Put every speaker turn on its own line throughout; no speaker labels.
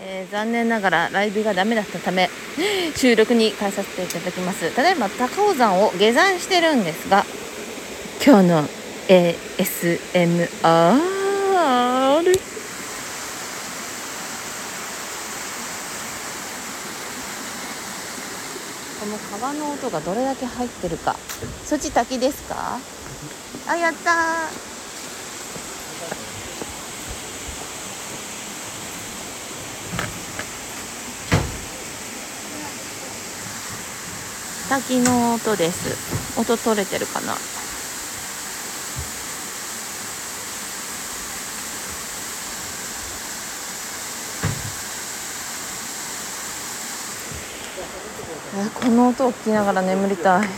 えー残念ながらライブがダメだったため 収録に変えさせていただきます。ただいま高尾山を下山してるんですが今日の ASMR この川の音がどれだけ入ってるか。そっち滝ですか？あやった滝の音です。音取れてるかな？あこの音を聞きながら眠りたい。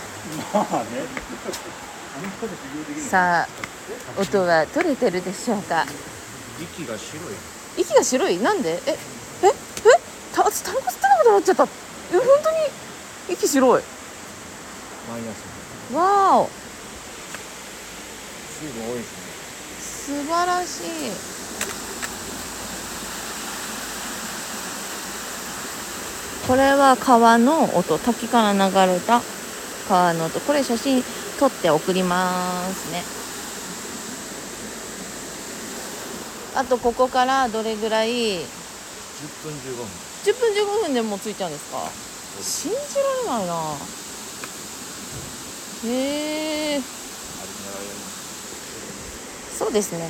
さあ音は取れてるでしょうか？
息が白い。
息が白い？なんで？えええ？た私タバコ吸ってなことなっちゃった。え本当に息白い
マイナス。
わーお。
水分多いですね。
素晴らしい。これは川の音滝から流れた川の音。これ写真撮って送りますね。あとここからどれぐらい？10
10分。15分。
分15分でもう着いちゃうんですか？信じられないなへえ。そうですね。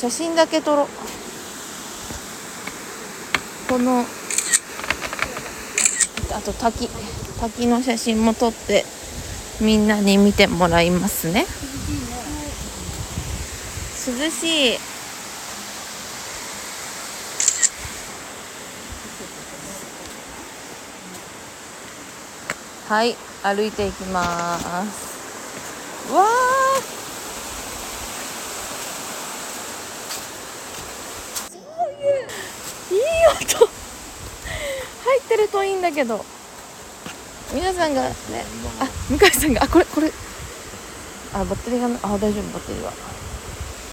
写真だけ撮ろう。このあと滝滝の写真も撮ってみんなに見てもらいますね。涼しいはい歩いていきます。わー。いい音。入ってるといいんだけど。皆さんがねあ向井さんがあこれこれ。あバッテリーがあ大丈夫バッテリーは。